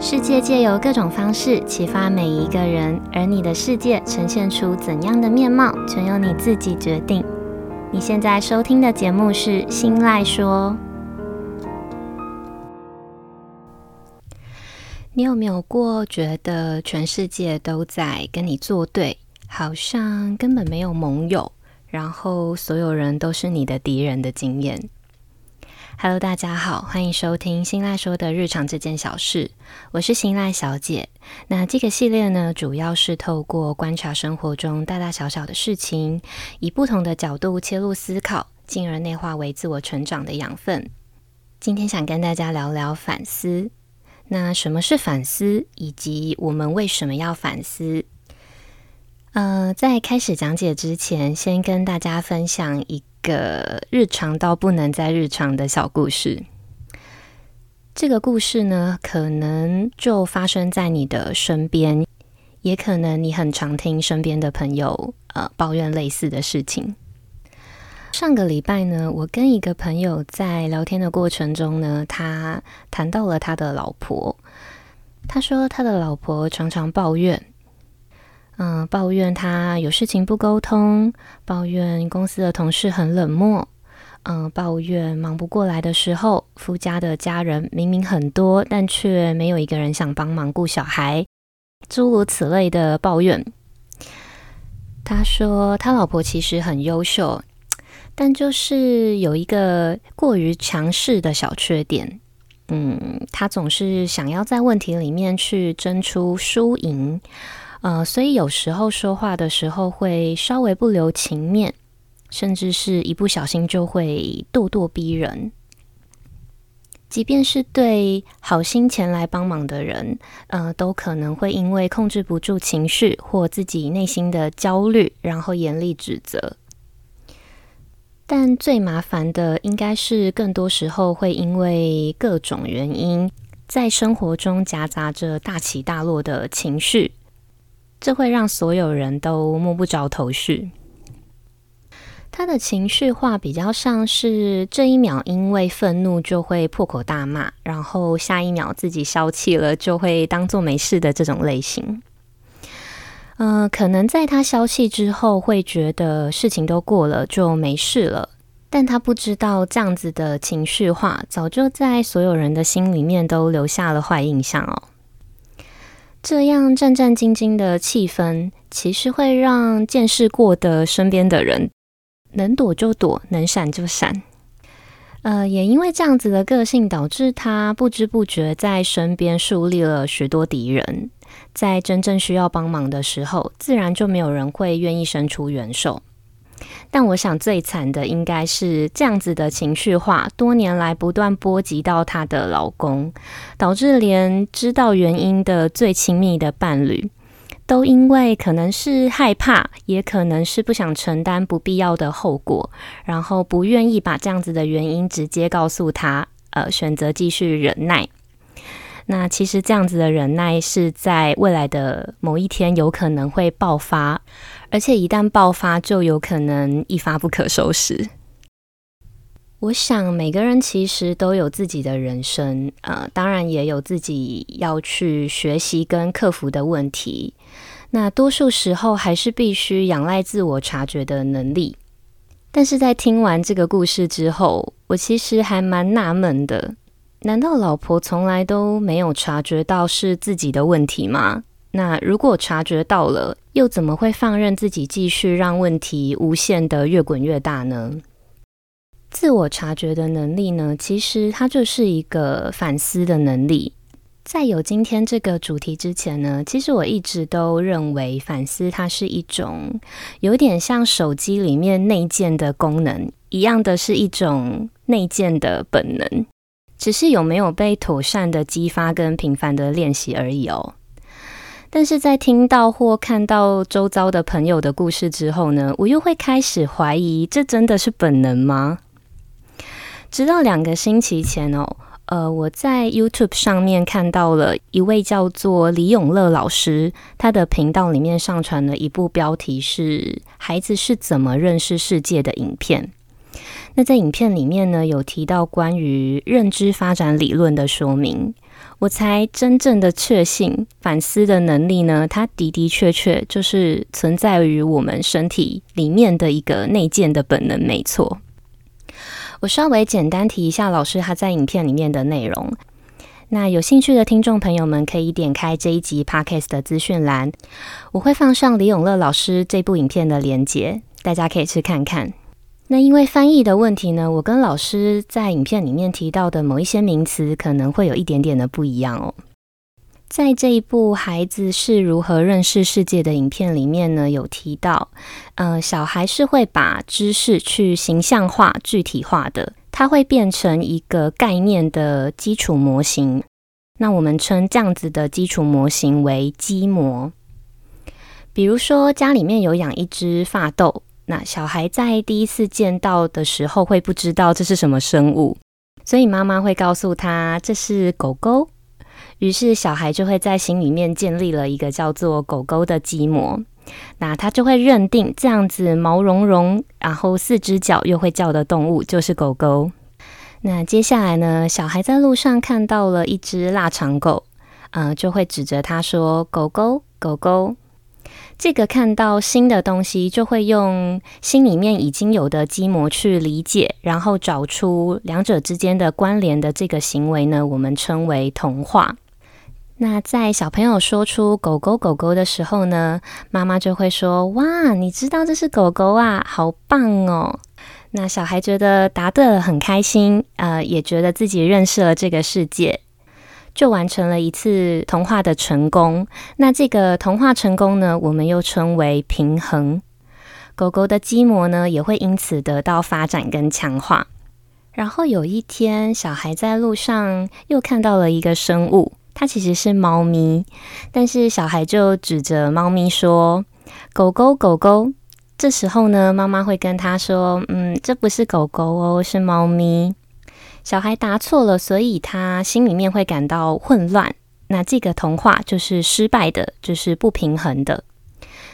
世界借由各种方式启发每一个人，而你的世界呈现出怎样的面貌，全由你自己决定。你现在收听的节目是《心赖说》。你有没有过觉得全世界都在跟你作对，好像根本没有盟友，然后所有人都是你的敌人的经验？Hello，大家好，欢迎收听新赖说的日常这件小事，我是新赖小姐。那这个系列呢，主要是透过观察生活中大大小小的事情，以不同的角度切入思考，进而内化为自我成长的养分。今天想跟大家聊聊反思。那什么是反思，以及我们为什么要反思？呃，在开始讲解之前，先跟大家分享一个日常到不能再日常的小故事。这个故事呢，可能就发生在你的身边，也可能你很常听身边的朋友呃抱怨类似的事情。上个礼拜呢，我跟一个朋友在聊天的过程中呢，他谈到了他的老婆。他说他的老婆常常抱怨。嗯，抱怨他有事情不沟通，抱怨公司的同事很冷漠，嗯，抱怨忙不过来的时候，夫家的家人明明很多，但却没有一个人想帮忙顾小孩，诸如此类的抱怨。他说他老婆其实很优秀，但就是有一个过于强势的小缺点，嗯，他总是想要在问题里面去争出输赢。呃，所以有时候说话的时候会稍微不留情面，甚至是一不小心就会咄咄逼人。即便是对好心前来帮忙的人，呃，都可能会因为控制不住情绪或自己内心的焦虑，然后严厉指责。但最麻烦的，应该是更多时候会因为各种原因，在生活中夹杂着大起大落的情绪。这会让所有人都摸不着头绪。他的情绪化比较像是这一秒因为愤怒就会破口大骂，然后下一秒自己消气了就会当做没事的这种类型。呃，可能在他消气之后会觉得事情都过了就没事了，但他不知道这样子的情绪化早就在所有人的心里面都留下了坏印象哦。这样战战兢兢的气氛，其实会让见识过的身边的人能躲就躲，能闪就闪。呃，也因为这样子的个性，导致他不知不觉在身边树立了许多敌人。在真正需要帮忙的时候，自然就没有人会愿意伸出援手。但我想最惨的应该是这样子的情绪化，多年来不断波及到她的老公，导致连知道原因的最亲密的伴侣，都因为可能是害怕，也可能是不想承担不必要的后果，然后不愿意把这样子的原因直接告诉他，呃，选择继续忍耐。那其实这样子的忍耐是在未来的某一天有可能会爆发，而且一旦爆发就有可能一发不可收拾。我想每个人其实都有自己的人生，呃，当然也有自己要去学习跟克服的问题。那多数时候还是必须仰赖自我察觉的能力。但是在听完这个故事之后，我其实还蛮纳闷的。难道老婆从来都没有察觉到是自己的问题吗？那如果察觉到了，又怎么会放任自己继续让问题无限的越滚越大呢？自我察觉的能力呢，其实它就是一个反思的能力。在有今天这个主题之前呢，其实我一直都认为反思它是一种有点像手机里面内建的功能一样的，是一种内建的本能。只是有没有被妥善的激发跟频繁的练习而已哦。但是在听到或看到周遭的朋友的故事之后呢，我又会开始怀疑，这真的是本能吗？直到两个星期前哦，呃，我在 YouTube 上面看到了一位叫做李永乐老师，他的频道里面上传了一部标题是《孩子是怎么认识世界的》影片。那在影片里面呢，有提到关于认知发展理论的说明。我才真正的确信，反思的能力呢，它的的确确就是存在于我们身体里面的一个内建的本能，没错。我稍微简单提一下老师他在影片里面的内容。那有兴趣的听众朋友们可以点开这一集 Podcast 的资讯栏，我会放上李永乐老师这部影片的连结，大家可以去看看。那因为翻译的问题呢，我跟老师在影片里面提到的某一些名词可能会有一点点的不一样哦。在这一部孩子是如何认识世界的影片里面呢，有提到，呃，小孩是会把知识去形象化、具体化的，它会变成一个概念的基础模型。那我们称这样子的基础模型为基模。比如说，家里面有养一只发豆。那小孩在第一次见到的时候会不知道这是什么生物，所以妈妈会告诉他这是狗狗。于是小孩就会在心里面建立了一个叫做狗狗的基模，那他就会认定这样子毛茸茸，然后四只脚又会叫的动物就是狗狗。那接下来呢，小孩在路上看到了一只腊肠狗，嗯、就会指着他说：“狗狗，狗狗。”这个看到新的东西，就会用心里面已经有的基模去理解，然后找出两者之间的关联的这个行为呢，我们称为同化。那在小朋友说出“狗狗狗狗”的时候呢，妈妈就会说：“哇，你知道这是狗狗啊，好棒哦！”那小孩觉得答对了，很开心，呃，也觉得自己认识了这个世界。就完成了一次同化的成功。那这个同化成功呢，我们又称为平衡。狗狗的基模呢，也会因此得到发展跟强化。然后有一天，小孩在路上又看到了一个生物，它其实是猫咪。但是小孩就指着猫咪说：“狗狗，狗狗。”这时候呢，妈妈会跟他说：“嗯，这不是狗狗哦，是猫咪。”小孩答错了，所以他心里面会感到混乱。那这个童话就是失败的，就是不平衡的。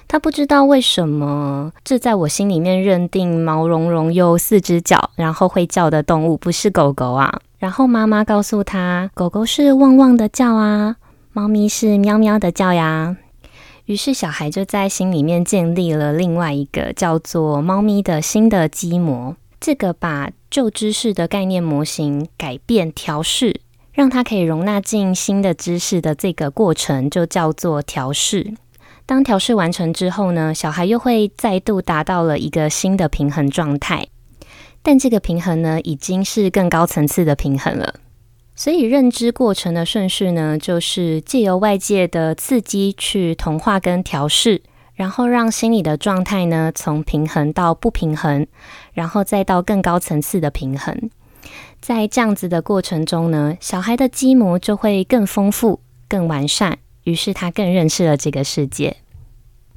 他不知道为什么，这在我心里面认定毛茸茸又四只脚，然后会叫的动物不是狗狗啊。然后妈妈告诉他，狗狗是汪汪的叫啊，猫咪是喵喵的叫呀。于是小孩就在心里面建立了另外一个叫做猫咪的新的基模。这个把旧知识的概念模型改变调试，让它可以容纳进新的知识的这个过程，就叫做调试。当调试完成之后呢，小孩又会再度达到了一个新的平衡状态。但这个平衡呢，已经是更高层次的平衡了。所以认知过程的顺序呢，就是借由外界的刺激去同化跟调试。然后让心理的状态呢，从平衡到不平衡，然后再到更高层次的平衡。在这样子的过程中呢，小孩的基模就会更丰富、更完善，于是他更认识了这个世界。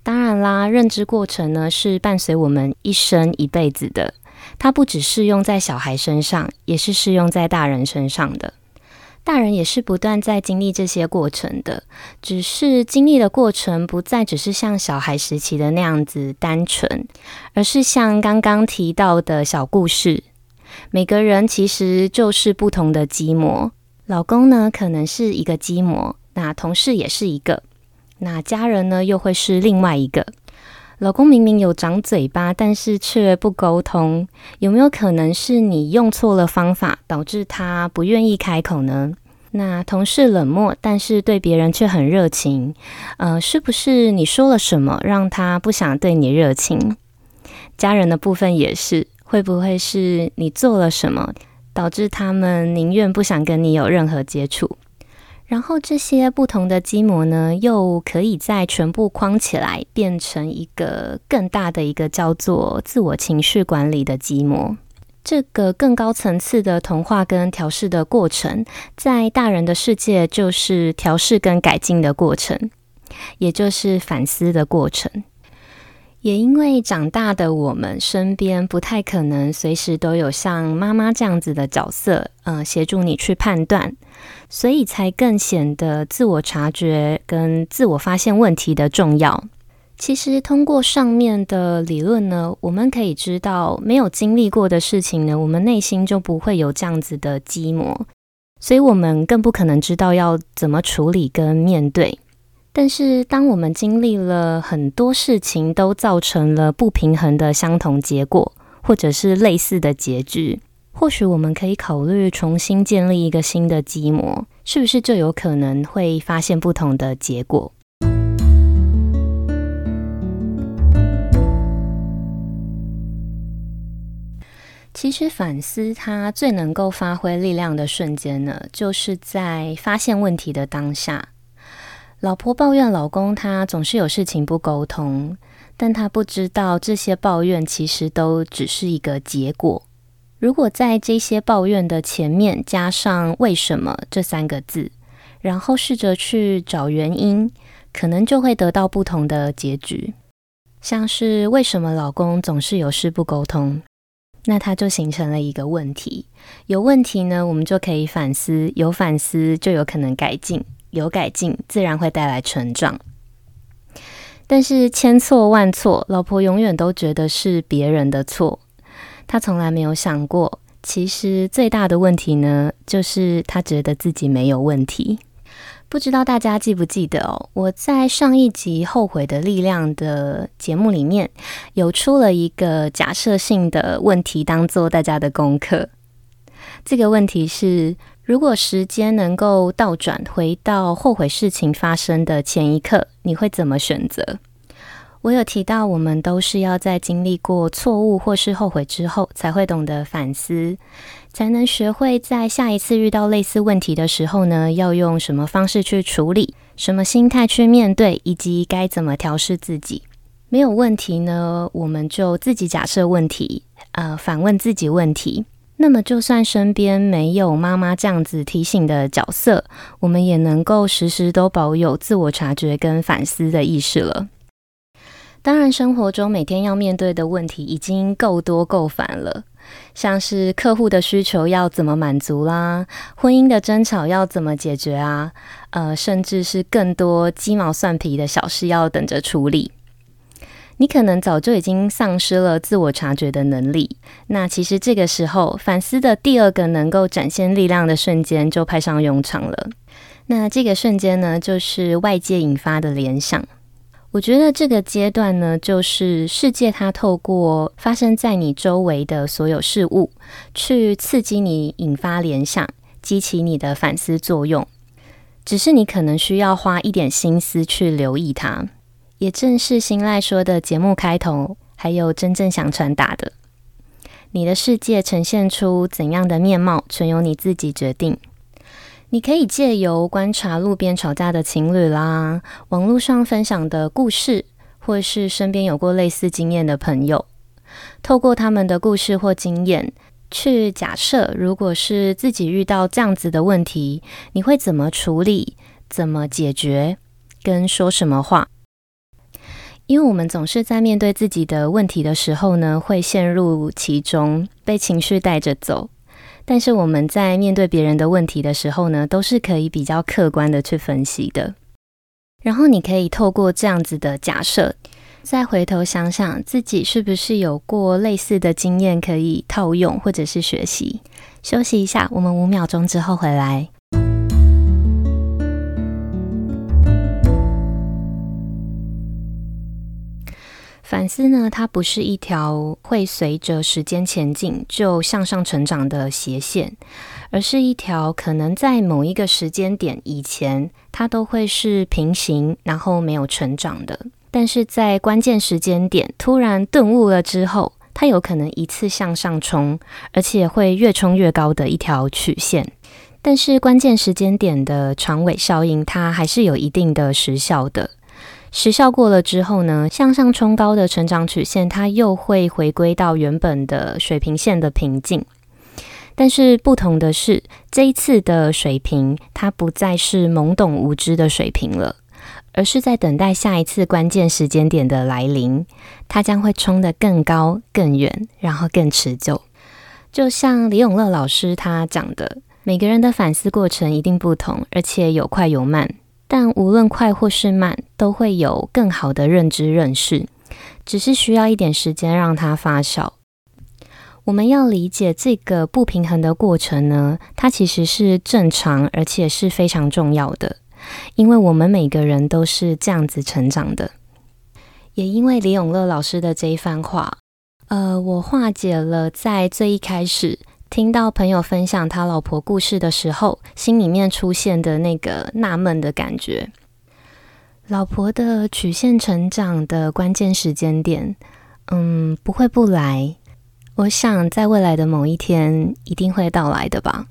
当然啦，认知过程呢，是伴随我们一生一辈子的，它不只适用在小孩身上，也是适用在大人身上的。大人也是不断在经历这些过程的，只是经历的过程不再只是像小孩时期的那样子单纯，而是像刚刚提到的小故事。每个人其实就是不同的基模，老公呢可能是一个基模，那同事也是一个，那家人呢又会是另外一个。老公明明有长嘴巴，但是却不沟通，有没有可能是你用错了方法，导致他不愿意开口呢？那同事冷漠，但是对别人却很热情，呃，是不是你说了什么让他不想对你热情？家人的部分也是，会不会是你做了什么，导致他们宁愿不想跟你有任何接触？然后这些不同的基模呢，又可以再全部框起来，变成一个更大的一个叫做自我情绪管理的基模。这个更高层次的同化跟调试的过程，在大人的世界就是调试跟改进的过程，也就是反思的过程。也因为长大的我们身边不太可能随时都有像妈妈这样子的角色，呃，协助你去判断，所以才更显得自我察觉跟自我发现问题的重要。其实通过上面的理论呢，我们可以知道，没有经历过的事情呢，我们内心就不会有这样子的基模。所以我们更不可能知道要怎么处理跟面对。但是，当我们经历了很多事情，都造成了不平衡的相同结果，或者是类似的结局，或许我们可以考虑重新建立一个新的基模，是不是就有可能会发现不同的结果？其实反思它最能够发挥力量的瞬间呢，就是在发现问题的当下。老婆抱怨老公，他总是有事情不沟通，但他不知道这些抱怨其实都只是一个结果。如果在这些抱怨的前面加上“为什么”这三个字，然后试着去找原因，可能就会得到不同的结局。像是为什么老公总是有事不沟通，那他就形成了一个问题。有问题呢，我们就可以反思，有反思就有可能改进。有改进，自然会带来成长。但是千错万错，老婆永远都觉得是别人的错。她从来没有想过，其实最大的问题呢，就是她觉得自己没有问题。不知道大家记不记得哦？我在上一集《后悔的力量》的节目里面，有出了一个假设性的问题，当做大家的功课。这个问题是，如果时间能够倒转，回到后悔事情发生的前一刻，你会怎么选择？我有提到，我们都是要在经历过错误或是后悔之后，才会懂得反思，才能学会在下一次遇到类似问题的时候呢，要用什么方式去处理，什么心态去面对，以及该怎么调试自己。没有问题呢，我们就自己假设问题，呃，反问自己问题。那么，就算身边没有妈妈这样子提醒的角色，我们也能够时时都保有自我察觉跟反思的意识了。当然，生活中每天要面对的问题已经够多够烦了，像是客户的需求要怎么满足啦，婚姻的争吵要怎么解决啊，呃，甚至是更多鸡毛蒜皮的小事要等着处理。你可能早就已经丧失了自我察觉的能力，那其实这个时候反思的第二个能够展现力量的瞬间就派上用场了。那这个瞬间呢，就是外界引发的联想。我觉得这个阶段呢，就是世界它透过发生在你周围的所有事物，去刺激你引发联想，激起你的反思作用。只是你可能需要花一点心思去留意它。也正是新赖说的节目开头，还有真正想传达的，你的世界呈现出怎样的面貌，全由你自己决定。你可以借由观察路边吵架的情侣啦，网络上分享的故事，或是身边有过类似经验的朋友，透过他们的故事或经验，去假设，如果是自己遇到这样子的问题，你会怎么处理？怎么解决？跟说什么话？因为我们总是在面对自己的问题的时候呢，会陷入其中，被情绪带着走。但是我们在面对别人的问题的时候呢，都是可以比较客观的去分析的。然后你可以透过这样子的假设，再回头想想自己是不是有过类似的经验可以套用或者是学习。休息一下，我们五秒钟之后回来。反思呢，它不是一条会随着时间前进就向上成长的斜线，而是一条可能在某一个时间点以前，它都会是平行，然后没有成长的。但是在关键时间点突然顿悟了之后，它有可能一次向上冲，而且会越冲越高的一条曲线。但是关键时间点的长尾效应，它还是有一定的时效的。时效过了之后呢，向上冲高的成长曲线，它又会回归到原本的水平线的平静。但是不同的是，这一次的水平，它不再是懵懂无知的水平了，而是在等待下一次关键时间点的来临，它将会冲得更高、更远，然后更持久。就像李永乐老师他讲的，每个人的反思过程一定不同，而且有快有慢。但无论快或是慢，都会有更好的认知认识，只是需要一点时间让它发酵。我们要理解这个不平衡的过程呢，它其实是正常，而且是非常重要的，因为我们每个人都是这样子成长的。也因为李永乐老师的这一番话，呃，我化解了在最一开始听到朋友分享他老婆故事的时候，心里面出现的那个纳闷的感觉。老婆的曲线成长的关键时间点，嗯，不会不来。我想，在未来的某一天，一定会到来的吧。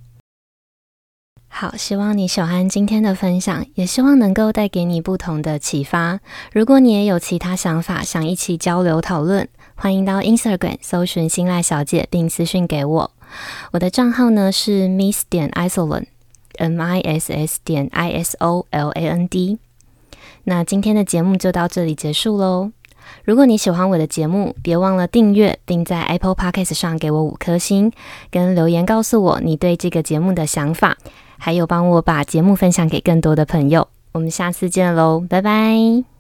好，希望你喜欢今天的分享，也希望能够带给你不同的启发。如果你也有其他想法，想一起交流讨论，欢迎到 Instagram 搜寻新赖小姐，并私讯给我。我的账号呢是 Miss 点 Isoland，M I S S 点 I S O L A N D。那今天的节目就到这里结束喽。如果你喜欢我的节目，别忘了订阅，并在 Apple Podcast 上给我五颗星，跟留言告诉我你对这个节目的想法，还有帮我把节目分享给更多的朋友。我们下次见喽，拜拜。